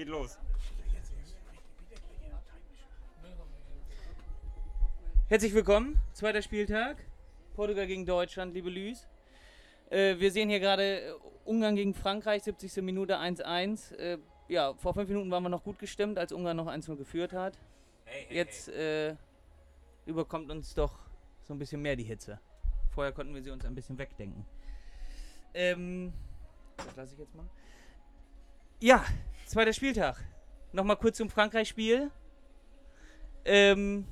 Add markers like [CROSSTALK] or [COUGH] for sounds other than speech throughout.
Geht los. Herzlich willkommen, zweiter Spieltag. Portugal gegen Deutschland, liebe Lüs. Äh, wir sehen hier gerade äh, Ungarn gegen Frankreich, 70. Minute 1-1. Äh, ja, vor fünf Minuten waren wir noch gut gestimmt, als Ungarn noch 1-0 geführt hat. Jetzt äh, überkommt uns doch so ein bisschen mehr die Hitze. Vorher konnten wir sie uns ein bisschen wegdenken. Ähm, das lasse ich jetzt mal. Ja, zweiter Spieltag. Nochmal kurz zum Frankreich-Spiel. Ähm,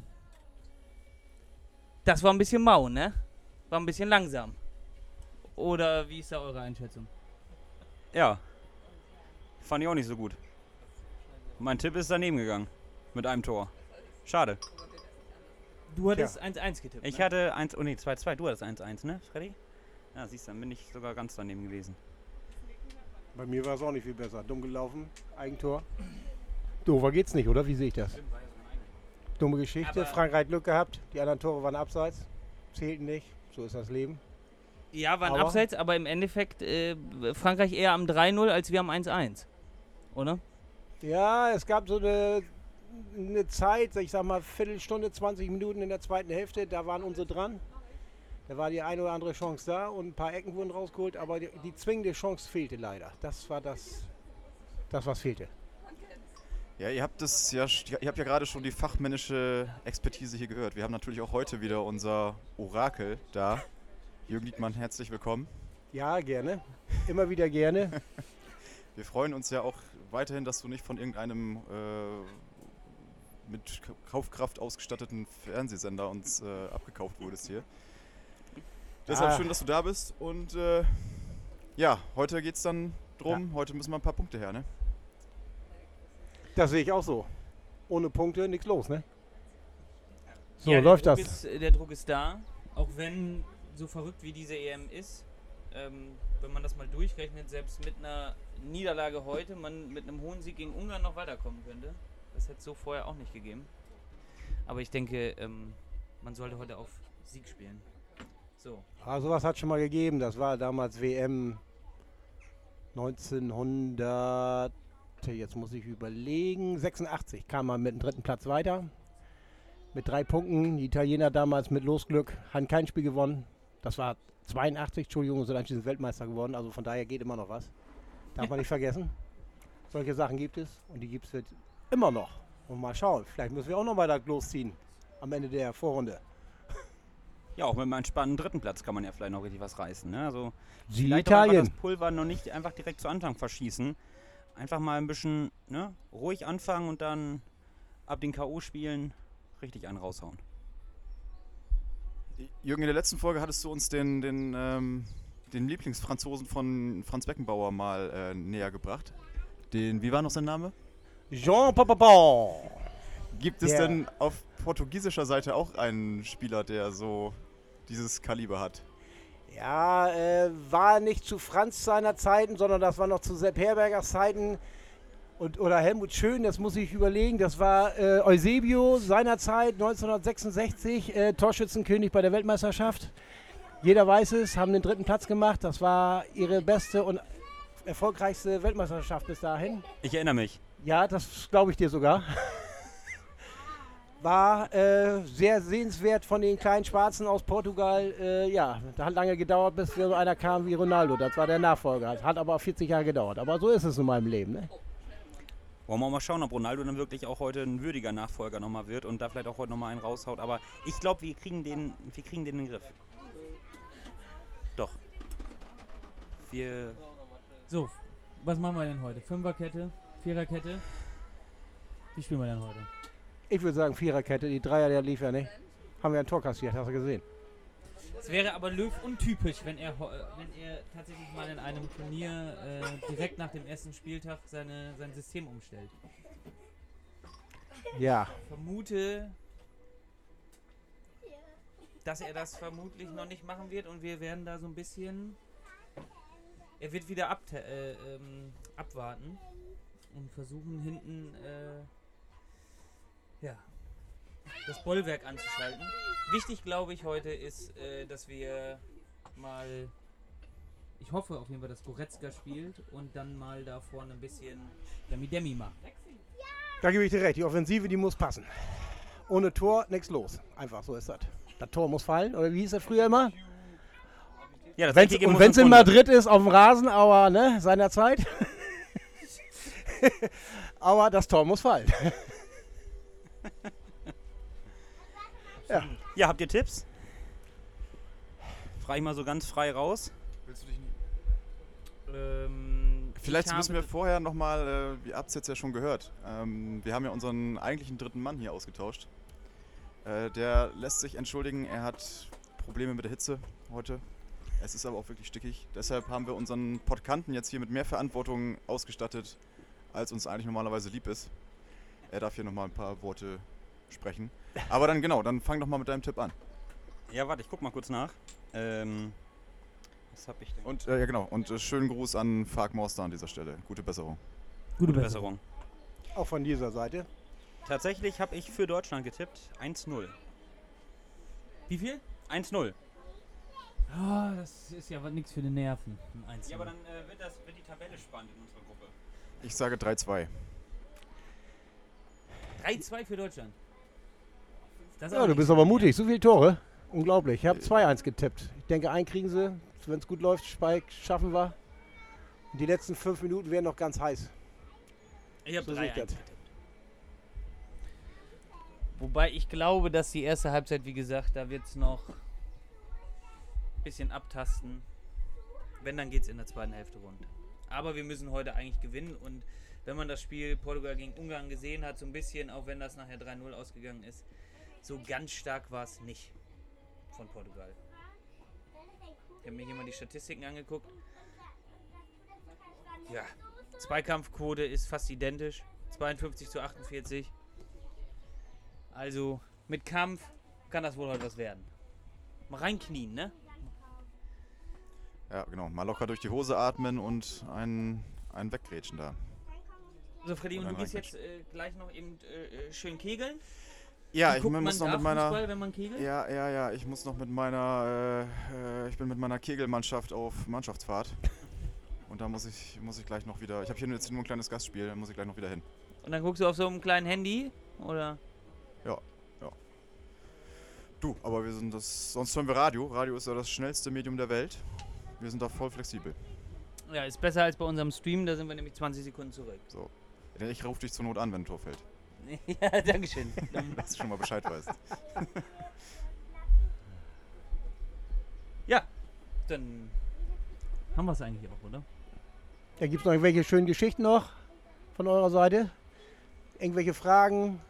das war ein bisschen mau, ne? War ein bisschen langsam. Oder wie ist da eure Einschätzung? Ja. Fand ich auch nicht so gut. Mein Tipp ist daneben gegangen. Mit einem Tor. Schade. Du hattest 1-1 getippt. Ich ne? hatte 1, oh nee, 2-2. Du hattest 1-1, ne, Freddy? Ja, siehst du, dann bin ich sogar ganz daneben gewesen. Bei mir war es auch nicht viel besser. Dumm gelaufen, Eigentor. Dover geht's nicht, oder? Wie sehe ich das? Dumme Geschichte. Aber- Frankreich Glück gehabt. Die anderen Tore waren abseits. Zählten nicht. So ist das Leben. Ja, war ein Aber- Abseits, aber im Endeffekt äh, Frankreich eher am 3-0 als wir am 1-1. Oder? Ja, es gab so eine, eine Zeit, ich sag mal Viertelstunde, 20 Minuten in der zweiten Hälfte, da waren unsere dran. Da war die eine oder andere Chance da und ein paar Ecken wurden rausgeholt, aber die, die zwingende Chance fehlte leider. Das war das, das was fehlte. Ja, ihr habt das ja, ihr habt ja gerade schon die fachmännische Expertise hier gehört. Wir haben natürlich auch heute wieder unser Orakel da. Jürgen Liedmann, herzlich willkommen. Ja, gerne. Immer wieder gerne. [LAUGHS] Wir freuen uns ja auch weiterhin, dass du nicht von irgendeinem äh, mit Kaufkraft ausgestatteten Fernsehsender uns äh, abgekauft wurdest hier. Deshalb Ah. schön, dass du da bist und äh, ja, heute geht es dann drum, heute müssen wir ein paar Punkte her, ne? Das sehe ich auch so. Ohne Punkte nichts los, ne? So Ja, läuft das. Ist, äh, der Druck ist da, auch wenn so verrückt wie diese EM ist, ähm, wenn man das mal durchrechnet, selbst mit einer Niederlage heute, man mit einem hohen Sieg gegen Ungarn noch weiterkommen könnte. Das hätte es so vorher auch nicht gegeben. Aber ich denke, ähm, man sollte heute auf Sieg spielen. So, Ah, sowas hat schon mal gegeben. Das war damals WM 1900. Jetzt muss ich überlegen. 86 kam man mit dem dritten Platz weiter. Mit drei Punkten. Die Italiener damals mit Losglück haben kein Spiel gewonnen. Das war 82, Entschuldigung, sind anschließend Weltmeister geworden. Also von daher geht immer noch was. Darf man nicht vergessen. Solche Sachen gibt es und die gibt es immer noch. Und mal schauen, vielleicht müssen wir auch noch weiter losziehen am Ende der Vorrunde. Ja, auch mit einem entspannten dritten Platz kann man ja vielleicht noch richtig was reißen. Ne? Also Sie vielleicht Italien. das Pulver noch nicht einfach direkt zu Anfang verschießen. Einfach mal ein bisschen ne, ruhig anfangen und dann ab den K.O.-Spielen richtig einen raushauen. Jürgen, in der letzten Folge hattest du uns den, den, ähm, den Lieblingsfranzosen von Franz Beckenbauer mal äh, näher gebracht. Den, wie war noch sein Name? Jean Papapon. Gibt es Der- denn auf portugiesischer Seite auch einen Spieler, der so dieses Kaliber hat? Ja, äh, war nicht zu Franz seiner Zeiten, sondern das war noch zu Sepp Herbergers Zeiten. Und, oder Helmut Schön, das muss ich überlegen. Das war äh, Eusebio seinerzeit, 1966, äh, Torschützenkönig bei der Weltmeisterschaft. Jeder weiß es, haben den dritten Platz gemacht. Das war ihre beste und erfolgreichste Weltmeisterschaft bis dahin. Ich erinnere mich. Ja, das glaube ich dir sogar. [LAUGHS] War äh, sehr sehenswert von den kleinen Schwarzen aus Portugal. Äh, ja, da hat lange gedauert, bis so einer kam wie Ronaldo. Das war der Nachfolger. Hat aber 40 Jahre gedauert. Aber so ist es in meinem Leben. Ne? Wollen wir mal schauen, ob Ronaldo dann wirklich auch heute ein würdiger Nachfolger nochmal wird und da vielleicht auch heute nochmal einen raushaut. Aber ich glaube, wir kriegen den, wir kriegen den in den Griff. Doch. Wir. so, was machen wir denn heute? Fünferkette, Viererkette? Wie spielen wir denn heute? Ich würde sagen Viererkette. Die Dreier, der lief ja nicht. Haben wir ein Tor kassiert, hast du gesehen. Es wäre aber Löw untypisch, wenn er, äh, wenn er tatsächlich mal in einem Turnier äh, direkt nach dem ersten Spieltag seine, sein System umstellt. Ja, vermute, dass er das vermutlich noch nicht machen wird und wir werden da so ein bisschen. Er wird wieder äh, ähm, abwarten und versuchen hinten äh, ja, das Bollwerk anzuschalten. Wichtig, glaube ich, heute ist, äh, dass wir mal Ich hoffe auf jeden Fall, dass Goretzka spielt und dann mal da vorne ein bisschen Demi Demi macht. Da gebe ich dir recht. Die Offensive, die muss passen. Ohne Tor nichts los. Einfach so ist das. Das Tor muss fallen. Oder wie hieß das früher immer? Ja, das Wenn's, und wenn es in. Madrid ist, auf dem Rasen, aber ne, seiner Zeit. [LAUGHS] aber das Tor muss fallen. [LAUGHS] ja. Ja, habt ihr Tipps? Frage ich mal so ganz frei raus. Willst du dich nicht Ähm, Vielleicht ich müssen wir vorher nochmal, äh, ihr habt es jetzt ja schon gehört, ähm, wir haben ja unseren eigentlichen dritten Mann hier ausgetauscht. Äh, der lässt sich entschuldigen, er hat Probleme mit der Hitze heute. Es ist aber auch wirklich stickig. Deshalb haben wir unseren Podkanten jetzt hier mit mehr Verantwortung ausgestattet, als uns eigentlich normalerweise lieb ist. Er darf hier nochmal ein paar Worte sprechen. Aber dann genau, dann fang doch mal mit deinem Tipp an. Ja, warte, ich guck mal kurz nach. Ähm, was hab ich denn? Und äh, ja genau, und äh, schönen Gruß an Fark Morster an dieser Stelle. Gute Besserung. Gute Besserung. Auch von dieser Seite. Tatsächlich habe ich für Deutschland getippt 1-0. Wie viel? 1-0. Oh, das ist ja nichts für die Nerven. Ja, aber dann äh, wird, das, wird die Tabelle spannend in unserer Gruppe. Ich sage 3-2. 3-2 für Deutschland. Das Ja, du bist aber mutig. So viele Tore. Unglaublich. Ich habe 2-1 getippt. Ich denke, einen kriegen sie. Wenn es gut läuft, Spike schaffen wir. Und die letzten fünf Minuten werden noch ganz heiß. Ich habe So 3-1 sehe ich das. getippt. Wobei ich glaube, dass die erste Halbzeit, wie gesagt, da wird es noch ein bisschen abtasten. Wenn, dann geht es in der zweiten Hälfte rund. Aber wir müssen heute eigentlich gewinnen. Und wenn man das Spiel Portugal gegen Ungarn gesehen hat, so ein bisschen, auch wenn das nachher 3-0 ausgegangen ist, so ganz stark war es nicht von Portugal. Ich habe mir hier mal die Statistiken angeguckt. Ja, Zweikampfquote ist fast identisch. 52 zu 48. Also mit Kampf kann das wohl heute was werden. Mal reinknien, ne? Ja, genau. Mal locker durch die Hose atmen und ein, ein Weggrätschen da. So, Freddy, und Und du gehst jetzt äh, gleich noch eben äh, äh, schön kegeln. Ja, ich muss noch mit meiner. Fußball? Ja, ja, ja, ich muss noch mit meiner. Äh, äh, ich bin mit meiner Kegelmannschaft auf Mannschaftsfahrt. Und da muss ich, muss ich gleich noch wieder. Ich habe hier jetzt nur ein kleines Gastspiel, da muss ich gleich noch wieder hin. Und dann guckst du auf so einem kleinen Handy? Oder? Du, aber wir sind das. Sonst hören wir Radio. Radio ist ja das schnellste Medium der Welt. Wir sind da voll flexibel. Ja, ist besser als bei unserem Stream, da sind wir nämlich 20 Sekunden zurück. Ich rufe dich zur Not an, wenn ein Tor fällt. [LAUGHS] ja, Dankeschön. [LAUGHS] Dann- Dass du schon mal Bescheid weißt. [LAUGHS] Dann haben wir es eigentlich auch, oder? Da gibt es noch irgendwelche schönen Geschichten noch von eurer Seite? Irgendwelche Fragen?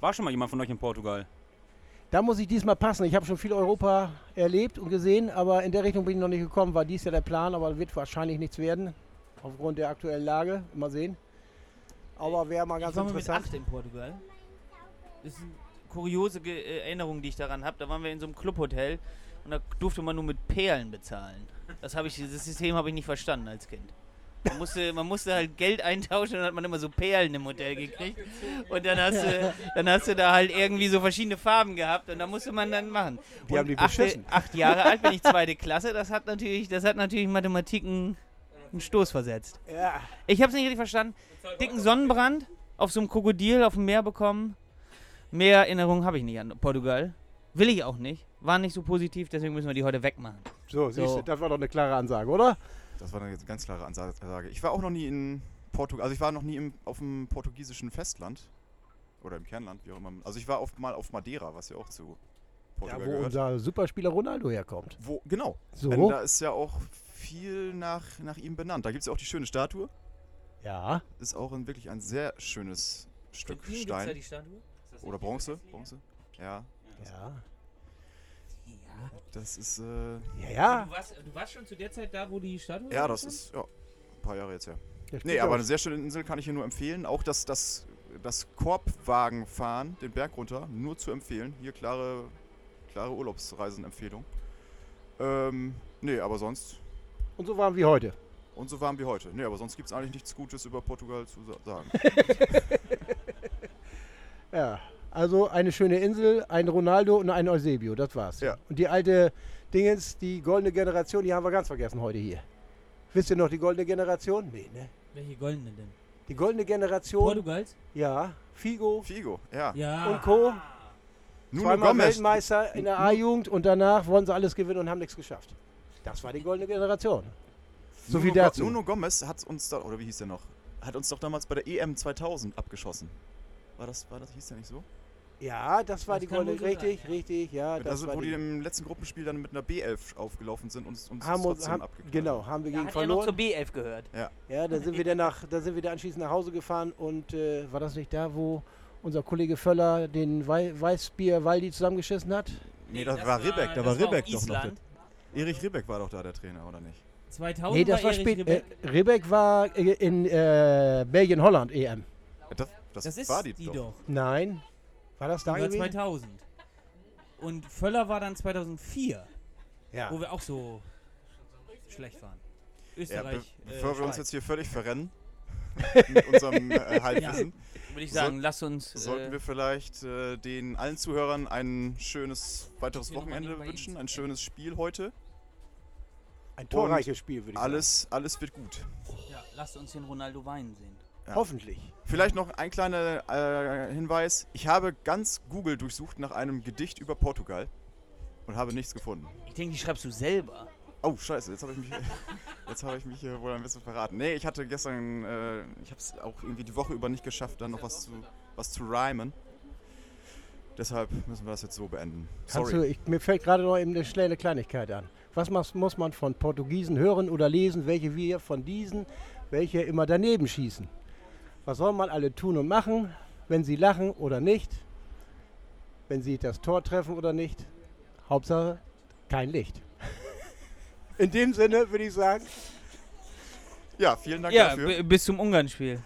War schon mal jemand von euch in Portugal? Da muss ich diesmal passen. Ich habe schon viel Europa erlebt und gesehen, aber in der Richtung bin ich noch nicht gekommen. War dies ja der Plan, aber wird wahrscheinlich nichts werden. Aufgrund der aktuellen Lage. Mal sehen. Aber wäre mal ganz ich war mal mit interessant. 8 in Portugal. Das ist eine kuriose äh, Erinnerung, die ich daran habe. Da waren wir in so einem Clubhotel und da durfte man nur mit Perlen bezahlen. Das, habe ich, dieses System habe ich nicht verstanden als Kind. Man musste, man musste halt Geld eintauschen und dann hat man immer so Perlen im Hotel gekriegt. Und dann hast, du, dann hast du da halt irgendwie so verschiedene Farben gehabt und da musste man dann machen. Die und haben die acht, beschissen. acht Jahre alt bin ich zweite Klasse, das hat natürlich, das hat natürlich Mathematiken einen Stoß versetzt. Ja, Ich habe es nicht richtig verstanden. Dicken Sonnenbrand auf so einem Krokodil auf dem Meer bekommen. Mehr Erinnerungen habe ich nicht an Portugal. Will ich auch nicht. War nicht so positiv, deswegen müssen wir die heute wegmachen. so, siehst So. du, das war doch eine klare Ansage, oder? Das war eine ganz klare Ansage. Ich war auch noch nie in Portugal. Also ich war noch nie im, auf dem portugiesischen Festland. Oder im Kernland, wie auch immer. Also ich war auf, mal auf Madeira, was ja auch zu Ja, Portugal wo gehört. unser Superspieler Ronaldo herkommt. Wo, genau. So? Denn da ist ja auch viel nach, nach ihm benannt. Da gibt es ja auch die schöne Statue. Ja. Ist auch ein, wirklich ein sehr schönes Stück Gibt's da Stein. die Statue? Oder Bronze. Bronze. Ja, Ja. Ja. das ist. Äh, Ja, ja. Du, warst, du warst schon zu der Zeit da, wo die Statue ja, das ist ja, ein paar Jahre jetzt her. Nee, aber auch. eine sehr schöne Insel kann ich hier nur empfehlen. Auch das, das, das Korbwagenfahren, den Berg runter, nur zu empfehlen. Hier klare, klare Urlaubsreisenempfehlung. Ähm, nee, aber sonst. Und so waren wir heute. Und so warm wie heute. Nee, aber sonst gibt es eigentlich nichts Gutes über Portugal zu sa- sagen. [LAUGHS] [LAUGHS] Ja. Also eine schöne Insel, ein Ronaldo und ein Eusebio, das war's. Ja. Und die alte, Dingens, die goldene Generation, die haben wir ganz vergessen heute hier. Wisst ihr noch die goldene Generation? Nee, ne? Welche goldene denn? Die goldene Generation, Portugals? ja, Figo Figo, ja. Ja. und Co. Nuno Zweimal Gomes. Weltmeister in der A-Jugend und danach wollen sie alles gewinnen und haben nichts geschafft. Das war die goldene Generation. So Nuno viel dazu. Nuno Gomez hat uns da, oder wie hieß der noch? Hat uns doch damals bei der EM 2000 abgeschossen. War das, war das, hieß der nicht so? Ja, das war Das die goldene, so richtig, richtig, ja. Das also, war wo die die, im letzten Gruppenspiel dann mit einer B11 aufgelaufen sind und uns, haben uns, trotzdem haben, genau, haben wir Da gegen hat er noch zur verloren. B11 gehört. Ja, da sind wir dann nach, da sind wir dann anschließend nach Hause gefahren und äh, war das nicht da, wo unser Kollege Völler den Wei Weißbier Waldi zusammengeschissen hat? Nee, das, war Ribbeck, da war das Ribbeck doch noch. Erich Ribbeck war doch da der Trainer, oder nicht? 2000 Nee, das war Erich spät. Äh, Ribbeck. Ribbeck war äh, in äh, Belgien, Holland EM. Ja, Das, das, Das ist war die, die doch. doch. Nein. War das Die da war gewesen? 2000. Und Völler war dann 2004, Ja. wo wir auch so schlecht waren. Ja, Österreich. be äh, bevor wir uns jetzt hier völlig verrennen [LAUGHS] mit unserem äh, Halbwissen, Würde ich sagen, lass uns. sollten äh, wir vielleicht äh, den allen Zuhörern ein schönes weiteres Wochenende wünschen, ein schönes Spiel heute. Ein torreiches Spiel, würde ich Alles, alles wird gut. ja, lasst uns den Ronaldo weinen sehen. Ja. sagen. Hoffentlich. Vielleicht noch ein kleiner äh, Hinweis. Ich habe ganz Google durchsucht nach einem Gedicht über Portugal und habe nichts gefunden. Ich denke, die schreibst du selber. Oh, scheiße, jetzt habe ich mich, [LAUGHS] jetzt habe ich mich hier wohl ein bisschen verraten. Nee, ich hatte gestern, äh, ich habe es auch irgendwie die Woche über nicht geschafft, dann noch was zu, was zu rhymen. Deshalb müssen wir das jetzt so beenden. Sorry. du, ich, mir fällt gerade noch eben eine schnelle Kleinigkeit an. Was muss man von Portugiesen hören oder lesen, welche wir von diesen, welche immer daneben schießen? Was soll man alle tun und machen, wenn sie lachen oder nicht? Wenn sie das Tor treffen oder nicht? Hauptsache kein Licht. In dem Sinne würde ich sagen, Ja, vielen Dank Ja, dafür. bis zum Ungarn-Spiel.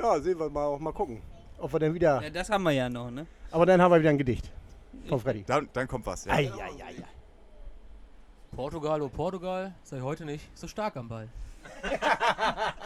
ja, sehen wir mal, mal gucken, ob wir dann wieder. Ja, das haben wir ja noch, ne? Aber dann haben wir wieder ein Gedicht von Freddy. Dann, dann kommt was. Ja. Ei, ei, ei. Portugal, oh Portugal, sei heute nicht so stark am Ball. [LAUGHS]